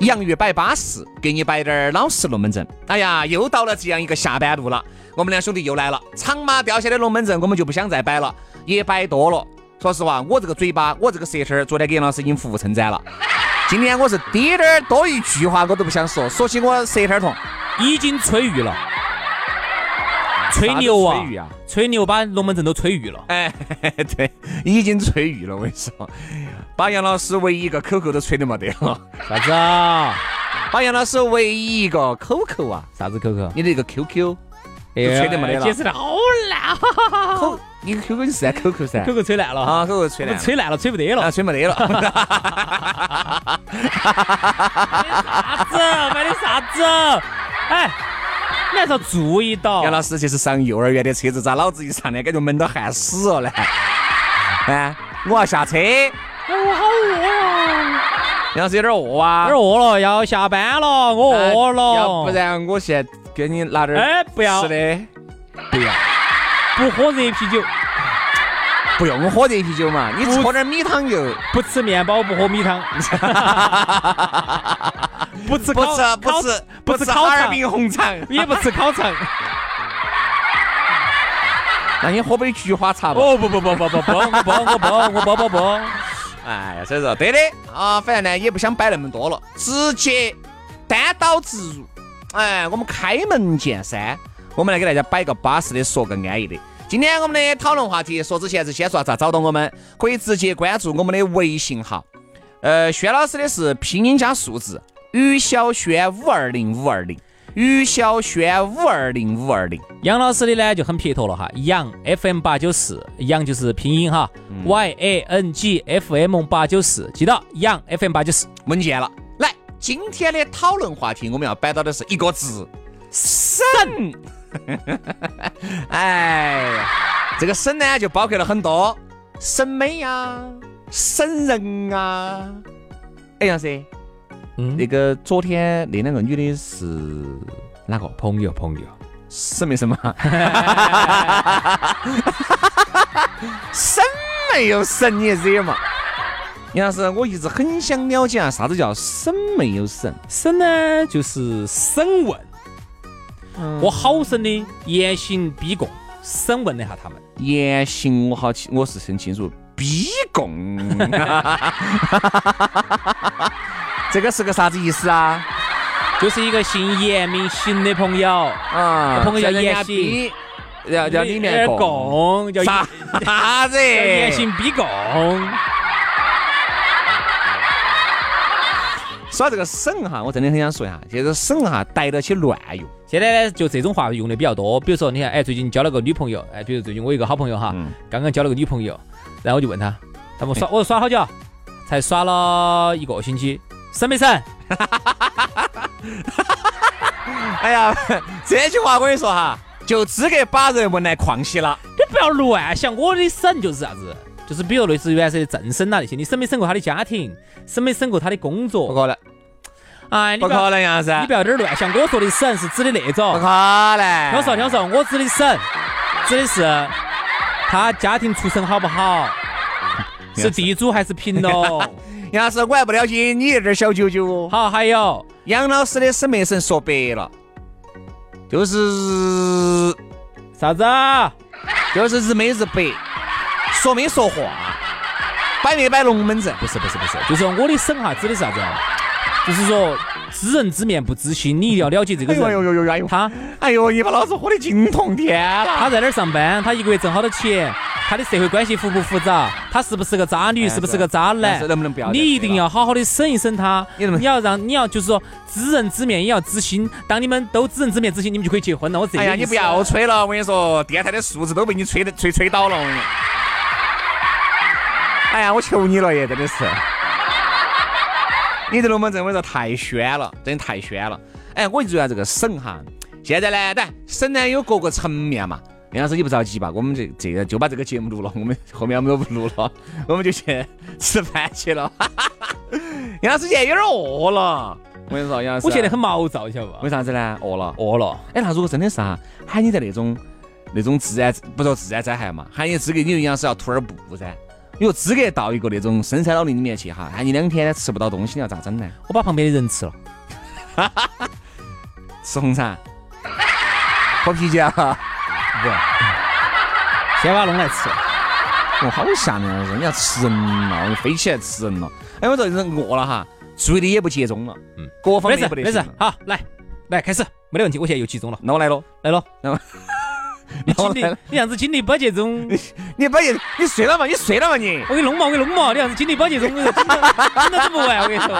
洋芋摆巴适，给你摆点儿老式龙门阵。哎呀，又到了这样一个下班路了，我们两兄弟又来了。长马掉下的龙门阵，我们就不想再摆了，也摆多了。说实话，我这个嘴巴，我这个舌头，昨天给杨老师已经服务称赞了。今天我是滴点儿多一句话我都不想说，说起我舌头痛。已经吹郁了，吹牛啊吹啊！吹牛把龙门阵都吹玉了。哎，对，已经吹玉了。我跟你说，把杨老师唯一一个口口都吹得没得了，啥子啊？把杨老师唯一一个口口啊，啥子 QQ？你的一个 QQ 就吹得没得了解。释的好烂，口，你个 QQ 你是噻，口口噻。，QQ 吹烂了啊，！QQ 吹烂了，吹烂了，吹不得啊，了。吹没得了。啥子？买的啥子？哎，你还是要注意到。杨老师，这是上幼儿园的车子，咋老子一上来感觉闷到汗死了呢？哎，我要下车。哎，我好饿呀，杨老师有点饿啊，有点饿了，要下班了，我饿了。哎要不然我现在给你拿点儿哎不要吃的，不要，不喝热啤酒，不用喝热啤酒嘛，你喝点米汤就不吃面包，不喝米汤，不吃不吃不吃不不吃哈尔吃烤肠，滨红肠，也不吃烤肠。那你喝杯菊花茶吧。哦不不不不不不，我不我不我不不不，哎呀，所以说对的啊，反正呢也不想摆那么多了，直接单刀直入。哎，我们开门见山，我们来给大家摆个巴适的，说个安逸的。今天我们的讨论话题，说之前是先说咋找到我们，可以直接关注我们的微信号。呃，轩老师的是拼音加数字，于小轩五二零五二零，于小轩五二零五二零。杨老师的呢就很撇脱了哈，杨 FM 八九四，杨就是拼音哈，Y A N G F M 八九四，记到杨 FM 八九四。稳健了。来，今天的讨论话题我们要摆到的是一个字：省。哎呀，这个省呢就包括了很多审美呀、审人啊。哎，杨师，嗯那个昨天那两个女的是哪个？朋友朋友，审没审嘛？审没有审，你也惹嘛？杨老师，我一直很想了解啊，啥子叫审没有审？审呢就是审问，我好生的严刑逼供审问了一下他们。严刑我好清，我是很清楚。逼供，这个是个啥子意思啊？就是一个姓严名行的朋友，啊，朋友叫严刑逼，要要里面供供，叫啥啥子？严刑逼供。说到这个省哈，我真的很想说一下，这个省哈逮到起乱用。现在呢，就这种话用的比较多。比如说，你看，哎，最近交了个女朋友，哎，比如最近我一个好朋友哈，嗯刚刚交了个女朋友，然后我就问他，他们耍，我说耍好久啊？才耍了一个星期，省没省？哎呀，这句话我跟你说哈，就资格把人问来矿起了。你不要乱想，我的省就是啥子？就是比如类似于原来的政审啊那些，你审没审过他的家庭，审没审过他的工作不？可能，哎，你不可能，杨老师，你不要有点乱想，我说的省是指的那种不。可能。听我说，听我说，我指的省，指的是他家庭出身好不好，是地主还是贫农？杨老师，我还不了解你这点小九九哦。好，还有杨老师的审美神说白了，就是啥子啊？就是日没日白，说没说话。摆没摆龙门阵？不是不是不是，就是我的审哈指的是啥子啊？就是说知人知面不知心，你一定要了解这个人。哎呦呦呦呦！哎呦，他哎呦，你把老子喝的惊痛天了。他在那儿上班？他一个月挣好多钱？他的社会关系复不复杂？他是不是个渣女？是不是个渣男？能不能不要？你一定要好好的审一审他。你要让你要就是说知人知面也要知心。当你们都知人知面知心，你们就可以结婚了。我这哎呀，你不要吹了！我跟你说，电台的素质都被你吹的 吹吹倒了。哎呀，我求你了耶，真的是。你这龙门阵，我说太宣了，真的太宣了。哎，我就要这个审哈。现在呢，但审呢有各个层面嘛。杨老师，你不着急吧？我们这这个就把这个节目录了，我们后面我们都不录了，我们就去吃饭去了。杨老师现在有点饿了。我跟你说，杨老师，我现在很毛躁，晓得不？为啥子呢？饿了，饿了。哎，那如果真的是哈，喊你在那种那种自然不说自然灾害嘛，喊你资格，你杨老师要涂点步噻。你说资格到一个那种深山老林里面去哈，喊你两天吃不到东西，你要咋整呢？我把旁边的人吃了，吃红肠，喝啤酒啊。不，先把弄来吃。哦，好吓人啊！你要吃人了，你飞起来吃人了。哎，我这人饿了哈，注意力也不集中了。嗯，各方面不得没事，好，来，来开始，没得问题。我现在又集中了。那我来了，来了。那么，你精力，你样子精力不集中。你不集，你睡了嘛？你睡了嘛？你？我给你弄嘛，我给你弄嘛。你样子精力不集中，真的整不完。我跟你说。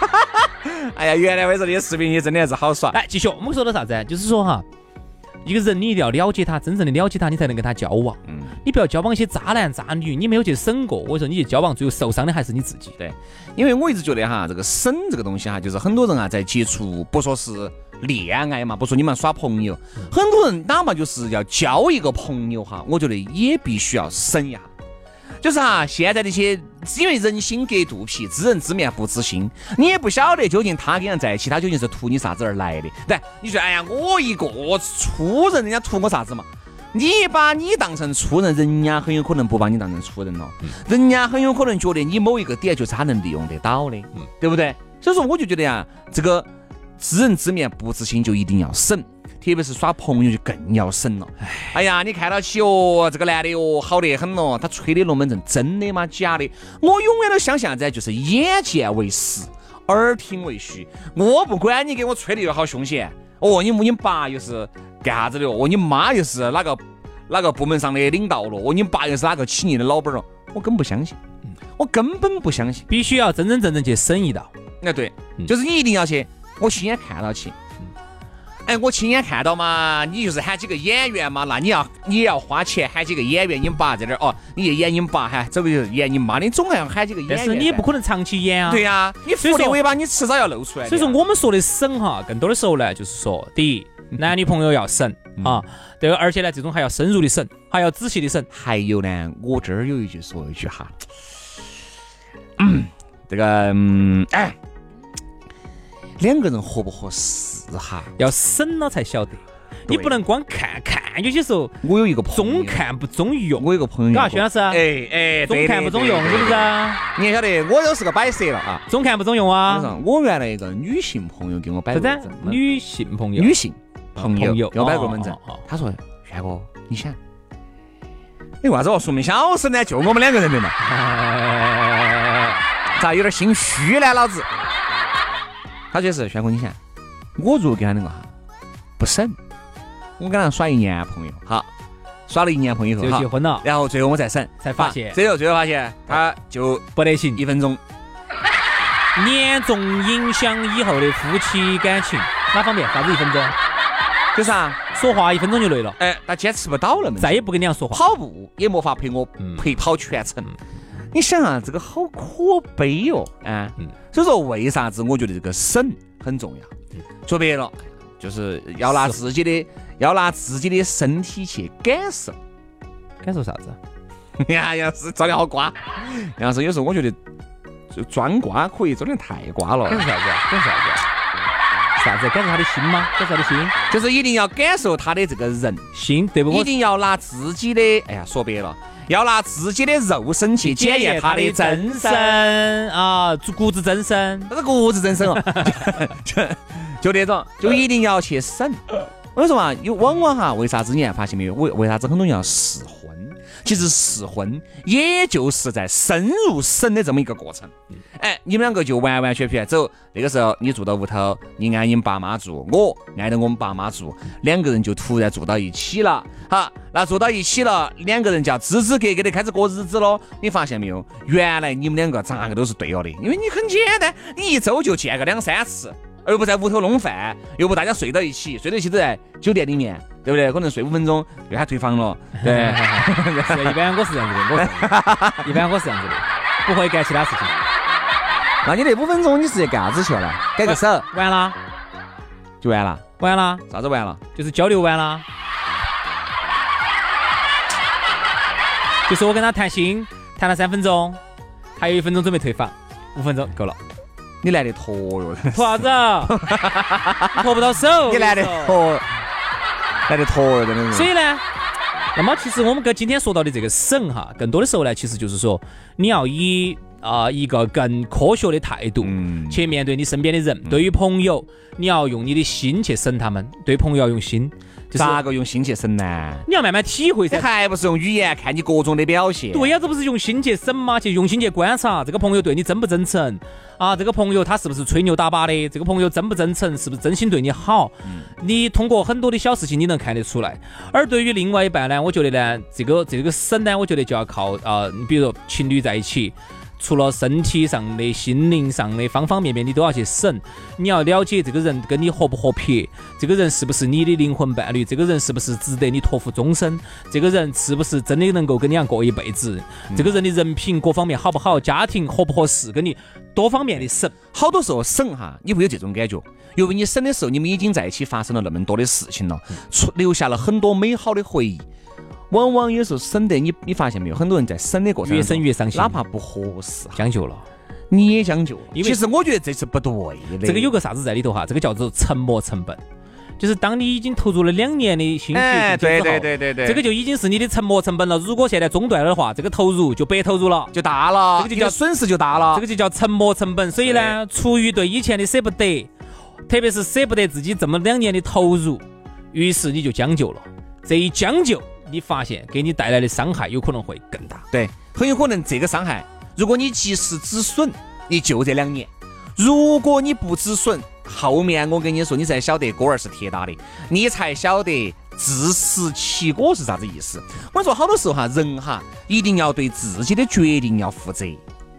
哎呀，原来我说你的视频，也真的还是好耍。来，继续，我们说的啥子？就是说哈。一个人，你一定要了解他，真正的了解他，你才能跟他交往。嗯，你不要交往一些渣男渣女，你没有去审过。我说你去交往，最后受伤的还是你自己。对，因为我一直觉得哈，这个审这个东西哈，就是很多人啊在接触，不说是恋爱嘛，不说你们耍朋友，很多人哪怕就是要交一个朋友哈，我觉得也必须要审一下。就是哈，现在这些因为人心隔肚皮，知人知面不知心，你也不晓得究竟他跟人在一起，他究竟是图你啥子而来的。对，你说，哎呀，我一个粗人，人家图我啥子嘛？你把你当成粗人，人家很有可能不把你当成粗人了，人家很有可能觉得你某一个点就是他能利用得到的，对不对？所以说，我就觉得呀，这个知人知面不知心，就一定要审。特别是耍朋友就更要省了。哎呀，你看到起哦，这个男的哦，好得很咯。他吹的龙门阵真的吗？假的？我永远都相信啥子？就是眼见为实，耳听为虚。我不管你给我吹的又好凶险。哦，你你爸又是干啥子的？哦，你妈又是哪个哪个部门上的领导了？哦，你爸又是哪个企业的老板了？我根本不相信。我根本不相信。必须要真真正正去审一道。哎，对，就是你一定要去，我亲眼看到起。哎，我亲眼看到嘛，你就是喊几个演员嘛，那你要你也要花钱喊几个演员，你爸在这儿哦，你去演你爸哈，走过去演你妈，你总还要喊几个演员。但是你不可能长期演啊。对呀，你狐狸尾巴你迟早要露出来。所以说我们说的审哈，更多的时候呢，就是说，第一，男女朋友要审啊，对，而且呢，这种还要深入的审，还要仔细的审。还有呢，我这儿有一句说一句哈，嗯，这个嗯，哎。两个人合不合适哈？要审了才晓得，你不能光看看。有些时候，我有一个朋友，中看不中用。我有个朋友，嘎，薛老师，哎哎，中看不中用，是不是？你也晓得，我都是个摆设了啊。中看不中用啊！我原来一个女性朋友给我摆过门阵，女性朋友，女性朋友给我摆过门阵。他说：“轩哥，你想，你为啥子要说明小声呢？就我们两个人的嘛，咋有点心虚呢？老子。”他就是轩哥，你想，我如果跟他那个哈不审，我跟他耍一年朋友，好，耍了一年朋友以后就结婚了，然后最后我再审，才发现，最后最后发现他就不得行，一分钟，严重影响以后的夫妻感情，哪方面？啥子一分钟？就是啊，说话一分钟就累了，哎，他坚持不到了，再也不跟你俩说话，跑步也没法陪我陪跑全程。你想啊，这个好可悲哦，啊，所以说为啥子我觉得这个省很重要？说白了，就是要拿自己的，要拿自己的身体去感受，感受啥子？呀呀，是长得好瓜，杨老师有时候我觉得，就装瓜可以，真的太瓜了。感受啥子？感受啥子？啥子？感受他的心吗？感受他的心，就是一定要感受他的这个人心，对不？一定要拿自己的，哎呀，说白了。要拿自己的肉身去检验他的真身啊，骨子真身，那是骨子真身哦，就就那种，就一定要去审。我跟你说嘛，有往往哈，为啥子你看发现没有？为为啥子很多人要试婚？其实试婚也就是在深入审的这么一个过程。哎，你们两个就完完全全走。那个时候你住到屋头，你挨你们爸妈住，我挨着我们爸妈住，两个人就突然住到一起了。好，那住到一起了，两个人叫支支格格的开始过日子喽。你发现没有？原来你们两个咋个都是对了的，因为你很简单，你一周就见个两三次。而不在屋头弄饭，又不大家睡到一起，睡到一起都在酒店里面，对不对？可能睡五分钟又喊退房了。对，一般我是这样子的，我 一般我是这样子的，不会干其他事情。那你那五分钟你是干啥子去了？改个手，完了，就完了，完了，啥子完了？就是交流完了，就是我跟他谈心，谈了三分钟，还有一分钟准备退房，五分钟够了。你来的拖哟，拖啥子？拖不到手。你来的拖，来的拖哟，真的是。所以呢，那么其实我们跟今天说到的这个省哈，更多的时候呢，其实就是说你要以啊一个更科学的态度去面对你身边的人。对于朋友，你要用你的心去审他们；对朋友要用心。咋个用心去审呢？你要慢慢体会噻，还不是用语言看你各种的表现？对呀，这不是用心去审吗？去用心去观察这个朋友对你真不真诚啊？这个朋友他是不是吹牛打把的？这个朋友真不真诚？是不是真心对你好？你通过很多的小事情你能看得出来。而对于另外一半呢，我觉得呢，这个这个审呢，我觉得就要靠啊，你比如说情侣在一起。除了身体上的、心灵上的方方面面，你都要去审。你要了解这个人跟你合不合拍，这个人是不是你的灵魂伴侣，这个人是不是值得你托付终身，这个人是不是真的能够跟你样过一辈子，这个人的人品各方面好不好，家庭合不合适，跟你多方面的审。好多时候审哈，你会有这种感觉，因为你审的时候，你们已经在一起发生了那么多的事情了，出留下了很多美好的回忆。往往有时候省得你，你发现没有？很多人在省的过程越省越伤心，哪怕不合适，将就了，你也将就了。其实我觉得这是不对的。这个有个啥子在里头哈？这个叫做沉没成本，就是当你已经投入了两年的心血对对对对对，这个就已经是你的沉没成本了。如果现在中断了的话，这个投入就白投入了，就大了，这个就叫损失就大了，这个就叫沉没成本。所以呢，出于对以前的舍不得，特别是舍不得自己这么两年的投入，于是你就将就了。这一将就。你发现给你带来的伤害有可能会更大，对，很有可能这个伤害，如果你及时止损，你就这两年；如果你不止损，后面我跟你说，你才晓得锅儿是铁打的，你才晓得自食其果是啥子意思。我跟你说，好多时候哈，人哈一定要对自己的决定要负责。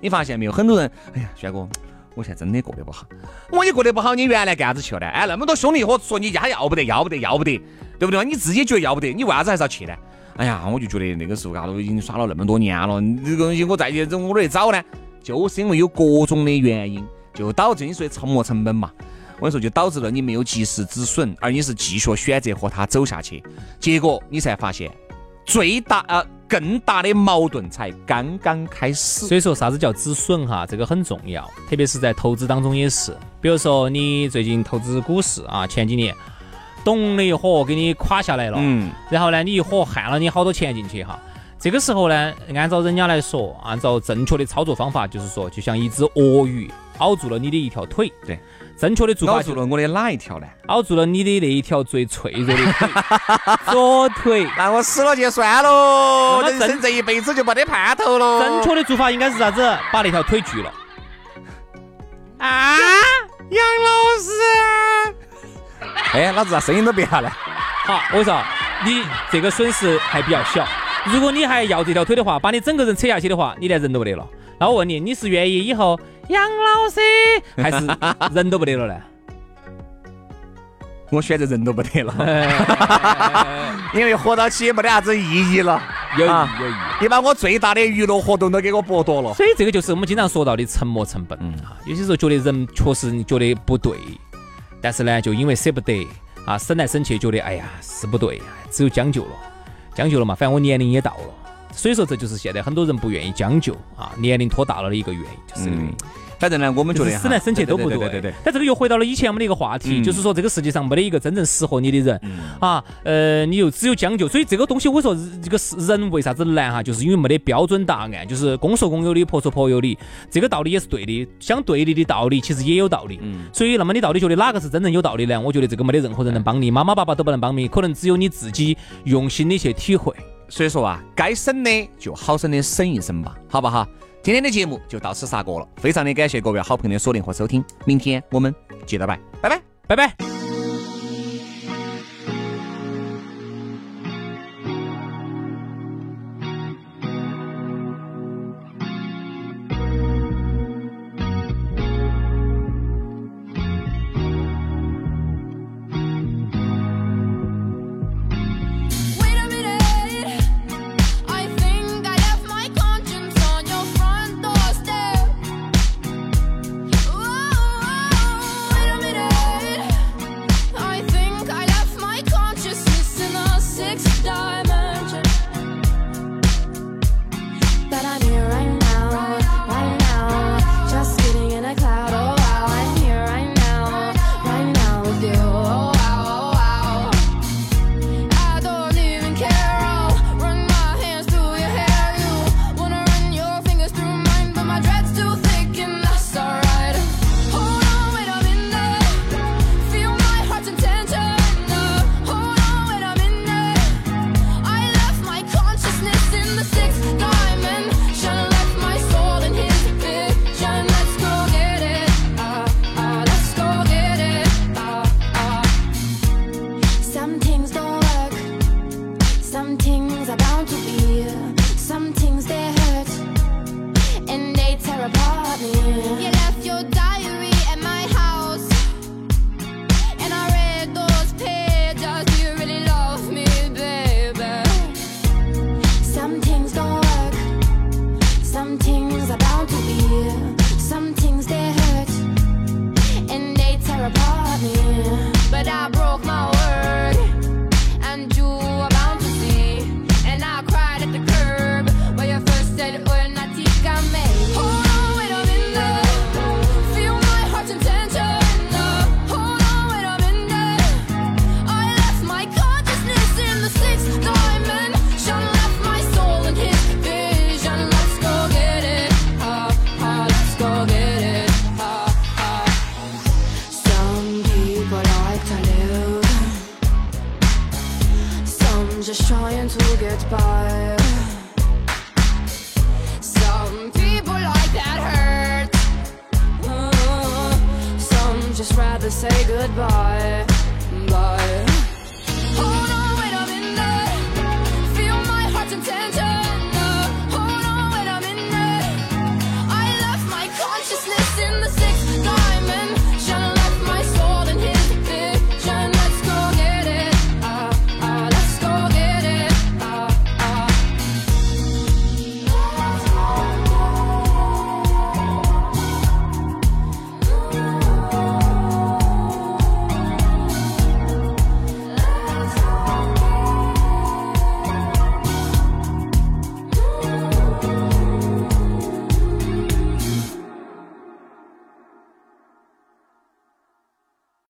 你发现没有？很多人，哎呀，轩哥，我现在真的过得不好。我也过得不好，你原来干啥子去了？哎，那么多兄弟伙说你家要不得，要不得，要不得。对不对嘛？你自己觉得要不得，你为啥子还是要去呢？哎呀，我就觉得那个时候嘎都已经耍了那么多年了，这个东西我再去我哪去找呢？就是因为有各种的原因，就导致你说沉没成本嘛。我跟你说，就导致了你没有及时止损，而你是继续选择和他走下去，结果你才发现最大呃更大的矛盾才刚刚开始。所以说啥子叫止损哈？这个很重要，特别是在投资当中也是。比如说你最近投资股市啊，前几年。咚的一伙给你垮下来了，嗯，然后呢，你一伙焊了你好多钱进去哈。这个时候呢，按照人家来说，按照正确的操作方法，就是说，就像一只鳄鱼咬住了你的一条腿，对，正确的做法咬住了我的哪一条呢？咬住了你的那一条最脆弱的腿，左腿。那我死了就算喽，人生这一辈子就没得盼头喽。正确的做法应该是啥子？把那条腿锯了。啊，杨老师。哎，老子啊，声音都变了。好，我跟你说，你这个损失还比较小。如果你还要这条腿的话，把你整个人扯下去的话，你连人都没得了。那我问你，你是愿意以后杨老师，还是 人都不得了呢？我选择人都不得了，因为活到起也没得啥子意义了。有意义，有意义。你把我最大的娱乐活动都给我剥夺了。所以这个就是我们经常说到的沉没成本。嗯啊，有些时候觉得人确实觉得不对。但是呢，就因为舍不得啊，省来省去，觉得哎呀是不对，只有将就了，将就了嘛。反正我年龄也到了，所以说这就是现在很多人不愿意将就啊，年龄拖大了的一个原因，就是嗯。反正呢，我们觉得省来省去都不对。对对对。但这个又回到了以前我们的一个话题，就是说这个世界上没得一个真正适合你的人啊。呃，你又只有将就，所以这个东西我说这个是人为啥子难哈？就是因为没得标准答案，就是公说公有理，婆说婆有理。这个道理也是对的，相对立的道理其实也有道理。嗯。所以，那么你到底觉得哪个是真正有道理呢？我觉得这个没得任何人能帮你，妈妈爸爸都不能帮你，可能只有你自己用心的去体会。所以说啊，该省的就好生的省一省吧，好不好？今天的节目就到此杀过了，非常的感谢各位好朋友的锁定和收听，明天我们接着拜，拜拜，拜拜。